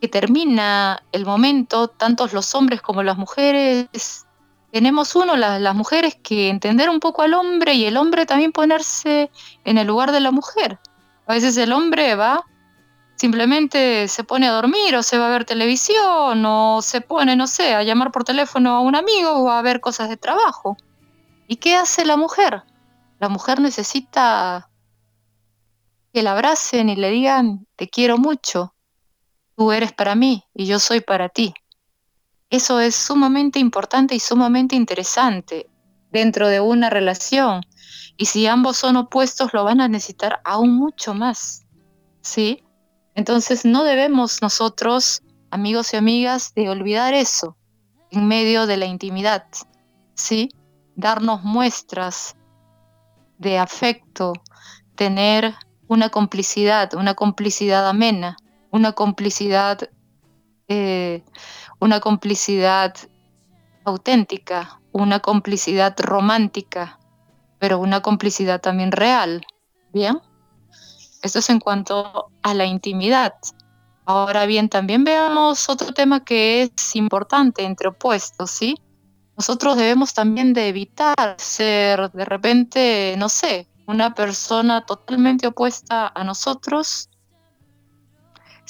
que termina el momento, tantos los hombres como las mujeres, tenemos uno, las, mujeres, que entender un poco al hombre y el hombre también ponerse en el lugar de la mujer. A veces el hombre va simplemente se pone a dormir o se va a ver televisión o se pone, no sé, a llamar por teléfono a un amigo o a ver cosas de trabajo. ¿Y qué hace la mujer? La mujer necesita que la abracen y le digan, te quiero mucho, tú eres para mí y yo soy para ti. Eso es sumamente importante y sumamente interesante dentro de una relación. Y si ambos son opuestos, lo van a necesitar aún mucho más. ¿Sí? Entonces no debemos nosotros, amigos y amigas, de olvidar eso en medio de la intimidad, ¿sí? Darnos muestras de afecto, tener una complicidad, una complicidad amena, una complicidad, eh, una complicidad auténtica, una complicidad romántica, pero una complicidad también real, ¿bien? Esto es en cuanto a la intimidad. Ahora bien, también veamos otro tema que es importante entre opuestos, ¿sí? Nosotros debemos también de evitar ser de repente, no sé, una persona totalmente opuesta a nosotros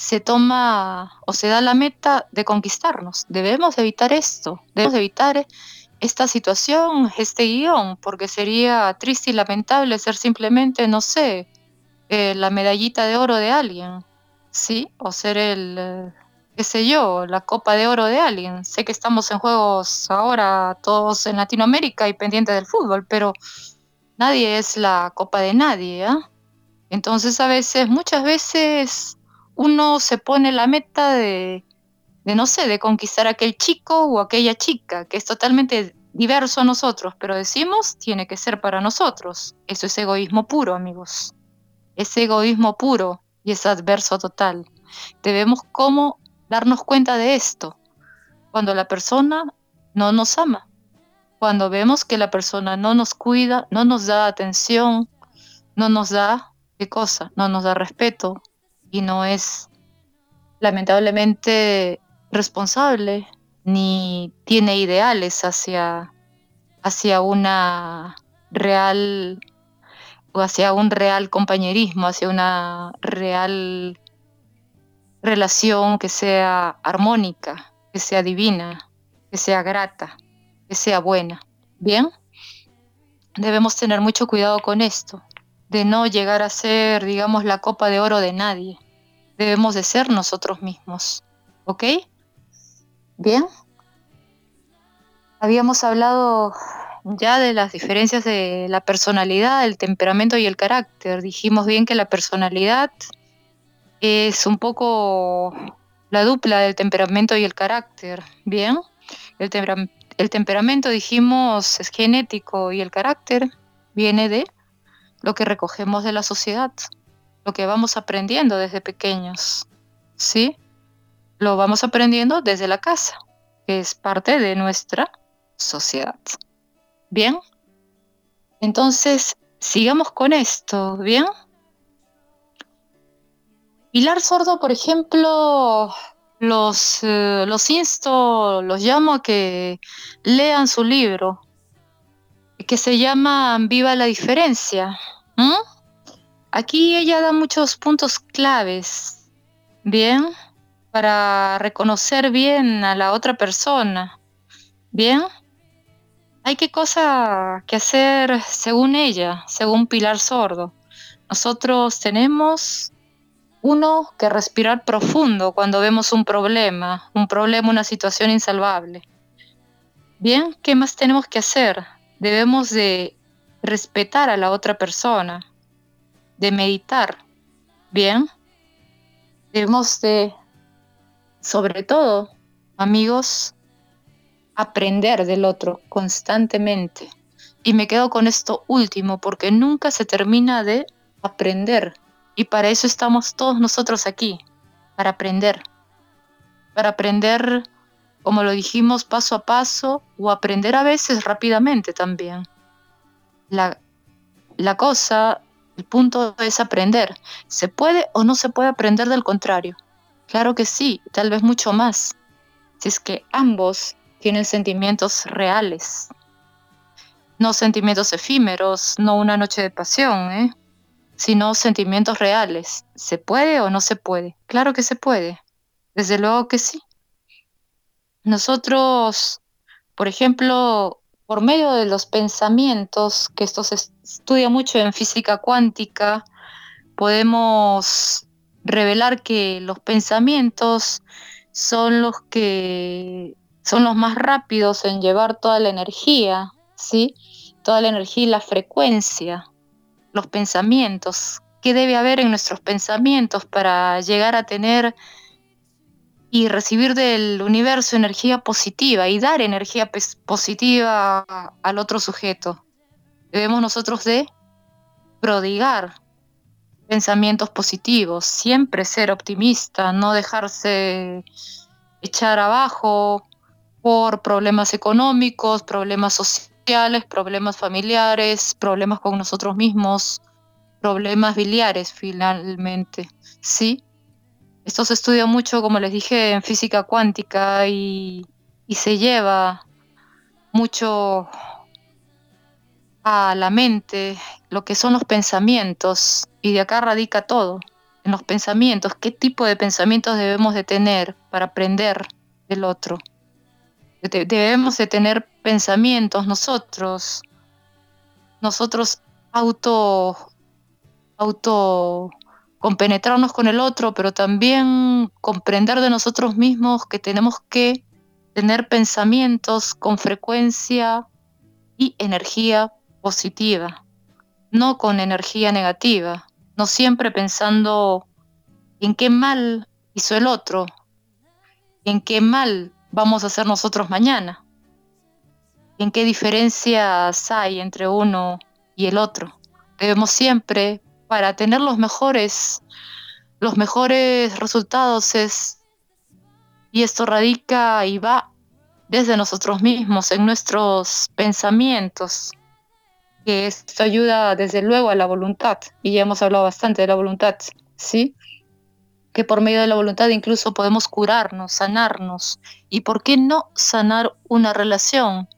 se toma o se da la meta de conquistarnos. Debemos evitar esto, debemos evitar esta situación, este guion, porque sería triste y lamentable ser simplemente, no sé, eh, la medallita de oro de alguien, ¿sí? O ser el, eh, qué sé yo, la copa de oro de alguien. Sé que estamos en juegos ahora todos en Latinoamérica y pendientes del fútbol, pero nadie es la copa de nadie, ¿ah? Entonces a veces, muchas veces uno se pone la meta de, no sé, de conquistar aquel chico o aquella chica, que es totalmente diverso a nosotros, pero decimos tiene que ser para nosotros. Eso es egoísmo puro, amigos es egoísmo puro y es adverso total. Debemos cómo darnos cuenta de esto cuando la persona no nos ama, cuando vemos que la persona no nos cuida, no nos da atención, no nos da, ¿qué cosa? No nos da respeto y no es lamentablemente responsable ni tiene ideales hacia, hacia una real hacia un real compañerismo, hacia una real relación que sea armónica, que sea divina, que sea grata, que sea buena. ¿Bien? Debemos tener mucho cuidado con esto, de no llegar a ser, digamos, la copa de oro de nadie. Debemos de ser nosotros mismos. ¿Ok? Bien. Habíamos hablado ya de las diferencias de la personalidad, el temperamento y el carácter. Dijimos bien que la personalidad es un poco la dupla del temperamento y el carácter. Bien, el, el temperamento dijimos es genético y el carácter viene de lo que recogemos de la sociedad, lo que vamos aprendiendo desde pequeños. ¿Sí? Lo vamos aprendiendo desde la casa, que es parte de nuestra sociedad. Bien, entonces sigamos con esto, ¿bien? Pilar Sordo, por ejemplo, los, eh, los insto, los llamo a que lean su libro, que se llama Viva la diferencia. Aquí ella da muchos puntos claves, ¿bien? Para reconocer bien a la otra persona, ¿bien? Hay qué cosa que hacer según ella, según Pilar Sordo. Nosotros tenemos uno que respirar profundo cuando vemos un problema, un problema, una situación insalvable. Bien, ¿qué más tenemos que hacer? Debemos de respetar a la otra persona, de meditar. Bien, debemos de, sobre todo, amigos, aprender del otro constantemente. Y me quedo con esto último, porque nunca se termina de aprender. Y para eso estamos todos nosotros aquí, para aprender. Para aprender, como lo dijimos, paso a paso, o aprender a veces rápidamente también. La, la cosa, el punto es aprender. ¿Se puede o no se puede aprender del contrario? Claro que sí, tal vez mucho más. Si es que ambos tienen sentimientos reales, no sentimientos efímeros, no una noche de pasión, ¿eh? sino sentimientos reales. ¿Se puede o no se puede? Claro que se puede, desde luego que sí. Nosotros, por ejemplo, por medio de los pensamientos, que esto se estudia mucho en física cuántica, podemos revelar que los pensamientos son los que son los más rápidos en llevar toda la energía, ¿sí? Toda la energía y la frecuencia, los pensamientos. ¿Qué debe haber en nuestros pensamientos para llegar a tener y recibir del universo energía positiva y dar energía positiva al otro sujeto? Debemos nosotros de prodigar pensamientos positivos, siempre ser optimista, no dejarse echar abajo por problemas económicos, problemas sociales, problemas familiares, problemas con nosotros mismos, problemas biliares finalmente, ¿sí? Esto se estudia mucho, como les dije, en física cuántica y, se lleva mucho a la mente lo que son los pensamientos y de acá radica todo, en los pensamientos, qué tipo de pensamientos debemos de tener para aprender del otro. Debemos de tener pensamientos nosotros, nosotros auto, auto compenetrarnos con el otro, pero también comprender de nosotros mismos que tenemos que tener pensamientos con frecuencia y energía positiva, no con energía negativa, no siempre pensando en qué mal hizo el otro, en qué mal vamos a hacer nosotros mañana. ¿En qué diferencias hay entre uno y el otro? Debemos siempre, para tener los mejores, los mejores resultados es, y esto radica y va desde nosotros mismos, en nuestros pensamientos, que esto ayuda desde luego a la voluntad, y ya hemos hablado bastante de la voluntad, ¿sí? que por medio de la voluntad incluso podemos curarnos, sanarnos. ¿Y por qué no sanar una relación?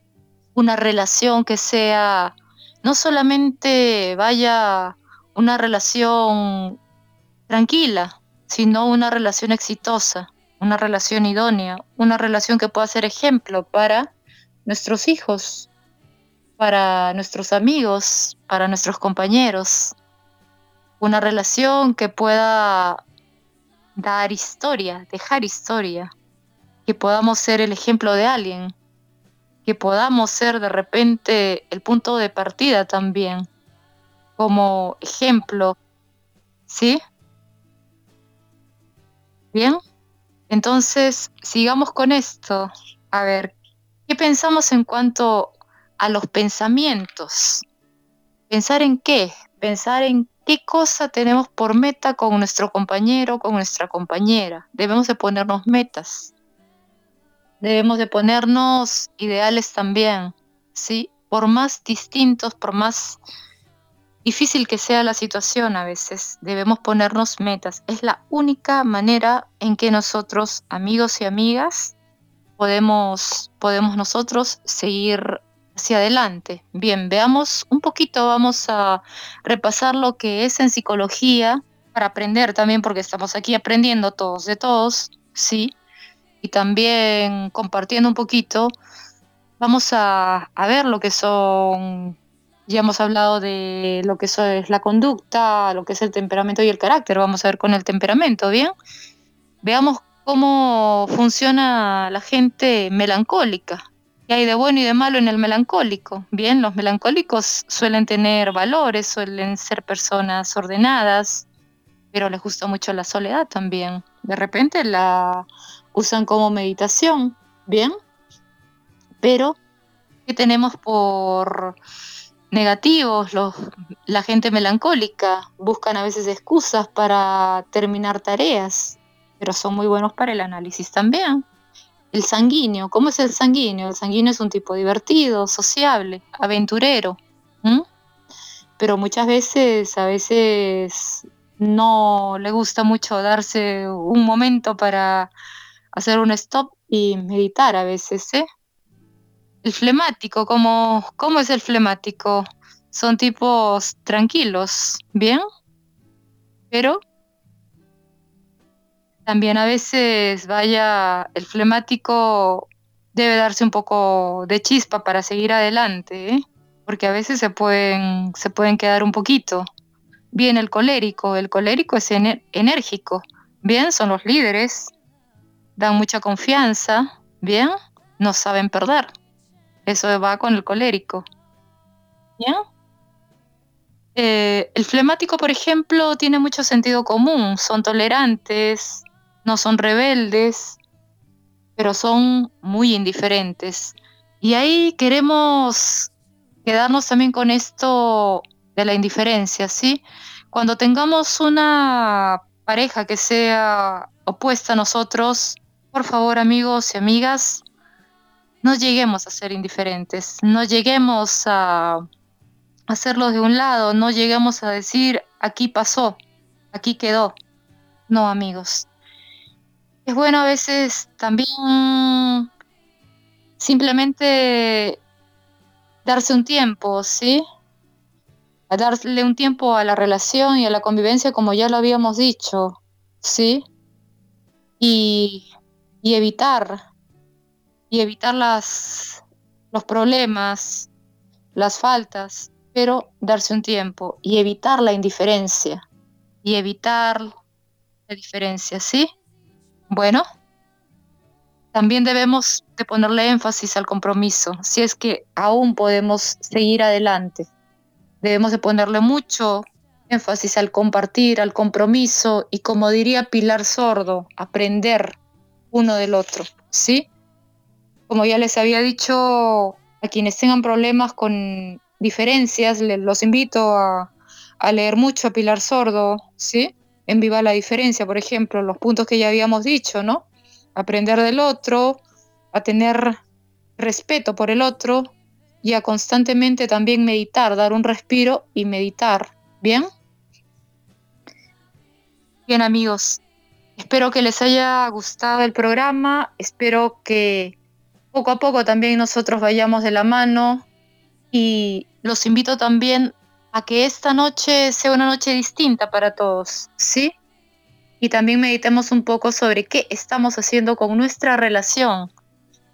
Una relación que sea no solamente vaya una relación tranquila, sino una relación exitosa, una relación idónea, una relación que pueda ser ejemplo para nuestros hijos, para nuestros amigos, para nuestros compañeros. Una relación que pueda dar historia, dejar historia, que podamos ser el ejemplo de alguien, que podamos ser de repente el punto de partida también, como ejemplo, ¿sí? Bien, entonces sigamos con esto. A ver, ¿qué pensamos en cuanto a los pensamientos? ¿Pensar en qué? Pensar en qué cosa tenemos por meta con nuestro compañero, con nuestra compañera. Debemos de ponernos metas. Debemos de ponernos ideales también, ¿sí? Por más distintos, por más difícil que sea la situación a veces, debemos ponernos metas. Es la única manera en que nosotros, amigos y amigas, podemos, podemos nosotros seguir hacia adelante. Bien, veamos un poquito, vamos a repasar lo que es en psicología para aprender también, porque estamos aquí aprendiendo todos de todos, ¿sí? Y también compartiendo un poquito, vamos a, ver lo que son, ya hemos hablado de lo que es la conducta, lo que es el temperamento y el carácter, vamos a ver con el temperamento, ¿bien? Veamos cómo funciona la gente melancólica, ¿Qué hay de bueno y de malo en el melancólico? Bien, los melancólicos suelen tener valores, suelen ser personas ordenadas, pero les gusta mucho la soledad también. De repente la usan como meditación, ¿bien? Pero, ¿qué tenemos por negativos? Los, la gente melancólica buscan a veces excusas para terminar tareas, pero son muy buenos para el análisis también. El sanguíneo, ¿cómo es el sanguíneo? El sanguíneo es un tipo divertido, sociable, aventurero. Pero muchas veces, a veces no le gusta mucho darse un momento para hacer un stop y meditar a veces, ¿eh? El flemático, ¿cómo, ¿cómo es el flemático? Son tipos tranquilos, ¿bien? Pero también a veces, vaya, el flemático debe darse un poco de chispa para seguir adelante, ¿eh? porque a veces se pueden, se pueden quedar un poquito. Bien, el colérico, el colérico es enérgico, bien, son los líderes, dan mucha confianza, bien, no saben perder. Eso va con el colérico. Eh, el flemático, por ejemplo, tiene mucho sentido común, son tolerantes, no son rebeldes, pero son muy indiferentes. Y ahí queremos quedarnos también con esto de la indiferencia, ¿sí? Cuando tengamos una pareja que sea opuesta a nosotros, por favor amigos y amigas, no lleguemos a ser indiferentes, no lleguemos a hacerlo de un lado, no lleguemos a decir, aquí pasó, aquí quedó. No amigos, es bueno a veces también simplemente darse un tiempo, ¿sí? A darle un tiempo a la relación y a la convivencia como ya lo habíamos dicho, ¿sí? Y, y evitar, y evitar las, los problemas, las faltas, pero darse un tiempo y evitar la indiferencia y evitar la diferencia, ¿sí? Bueno, también debemos de ponerle énfasis al compromiso, si es que aún podemos seguir adelante. Debemos de ponerle mucho énfasis al compartir, al compromiso y como diría Pilar Sordo, aprender uno del otro, ¿sí? Como ya les había dicho, a quienes tengan problemas con diferencias, los invito a, a leer mucho a Pilar Sordo, ¿sí? en Viva la Diferencia, por ejemplo, los puntos que ya habíamos dicho, ¿no? Aprender del otro, a tener respeto por el otro y a constantemente también meditar, dar un respiro y meditar. ¿Bien? Bien amigos, espero que les haya gustado el programa, espero que poco a poco también nosotros vayamos de la mano. Y los invito también a que esta noche sea una noche distinta para todos, ¿sí? Y también meditemos un poco sobre qué estamos haciendo con nuestra relación,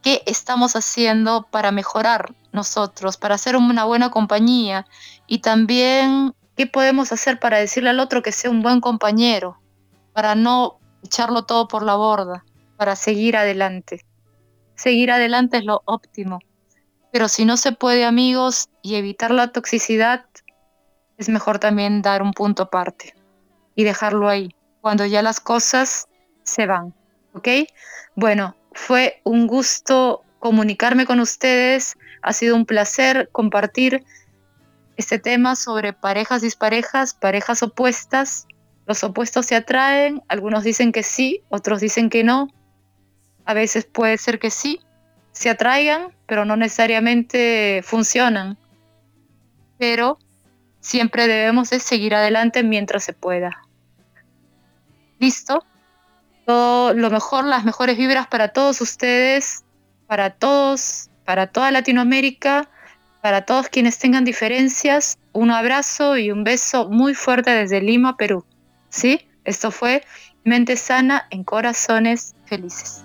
qué estamos haciendo para mejorar nosotros, para ser una buena compañía y también qué podemos hacer para decirle al otro que sea un buen compañero, para no echarlo todo por la borda, para seguir adelante. Seguir adelante es lo óptimo. Pero si no se puede, amigos, y evitar la toxicidad, es mejor también dar un punto aparte y dejarlo ahí, cuando ya las cosas se van. ¿Ok? Bueno, fue un gusto comunicarme con ustedes. Ha sido un placer compartir este tema sobre parejas disparejas, parejas opuestas. Los opuestos se atraen, algunos dicen que sí, otros dicen que no. A veces puede ser que sí, se atraigan, pero no necesariamente funcionan. Pero siempre debemos de seguir adelante mientras se pueda. ¿Listo? Todo lo mejor, las mejores vibras para todos ustedes, para todos, para toda Latinoamérica, para todos quienes tengan diferencias. Un abrazo y un beso muy fuerte desde Lima, Perú. ¿Sí? Esto fue Mente Sana en Corazones Felices.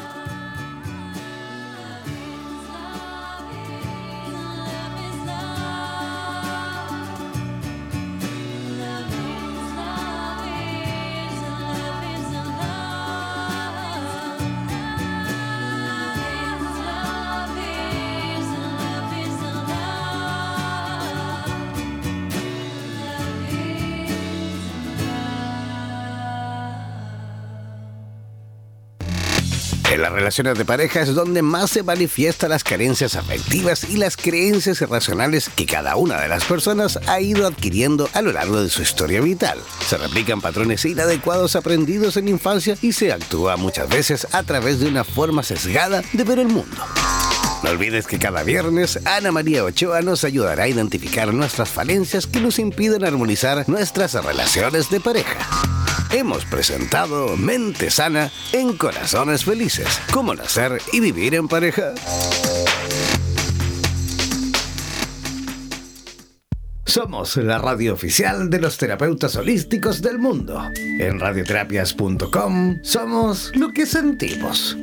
Relaciones de pareja es donde más se manifiestan las carencias afectivas y las creencias irracionales que cada una de las personas ha ido adquiriendo a lo largo de su historia vital. Se replican patrones inadecuados aprendidos en infancia y se actúa muchas veces a través de una forma sesgada de ver el mundo. No olvides que cada viernes Ana María Ochoa nos ayudará a identificar nuestras falencias que nos impiden armonizar nuestras relaciones de pareja. Hemos presentado Mente Sana en Corazones Felices. Cómo nacer y vivir en pareja. Somos la radio oficial de los terapeutas holísticos del mundo. En radioterapias.com somos lo que sentimos.